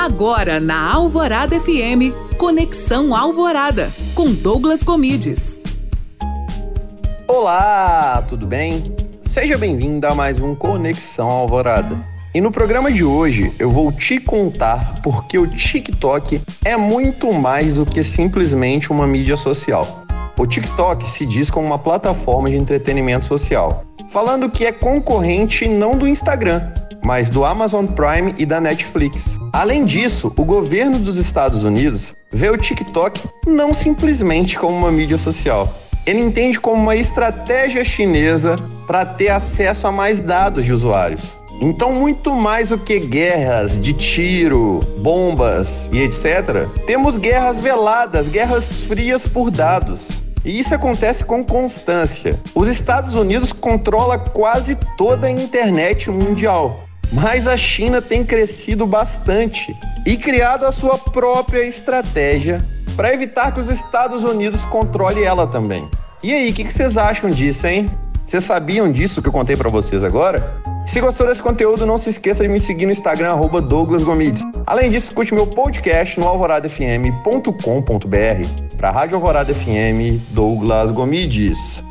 Agora na Alvorada FM, Conexão Alvorada, com Douglas Comides. Olá, tudo bem? Seja bem-vindo a mais um Conexão Alvorada. E no programa de hoje eu vou te contar porque o TikTok é muito mais do que simplesmente uma mídia social. O TikTok se diz como uma plataforma de entretenimento social, falando que é concorrente não do Instagram, mas do Amazon Prime e da Netflix. Além disso, o governo dos Estados Unidos vê o TikTok não simplesmente como uma mídia social. Ele entende como uma estratégia chinesa para ter acesso a mais dados de usuários. Então, muito mais do que guerras de tiro, bombas e etc., temos guerras veladas, guerras frias por dados. E isso acontece com constância. Os Estados Unidos controla quase toda a internet mundial. Mas a China tem crescido bastante e criado a sua própria estratégia para evitar que os Estados Unidos controle ela também. E aí, o que, vocês acham disso, hein? Vocês sabiam disso que eu contei para vocês agora? Se gostou desse conteúdo, não se esqueça de me seguir no Instagram, arroba Douglas Gomides. Além disso, escute meu podcast no alvoradafm.com.br. Para a Rádio Alvorada FM, Douglas Gomides.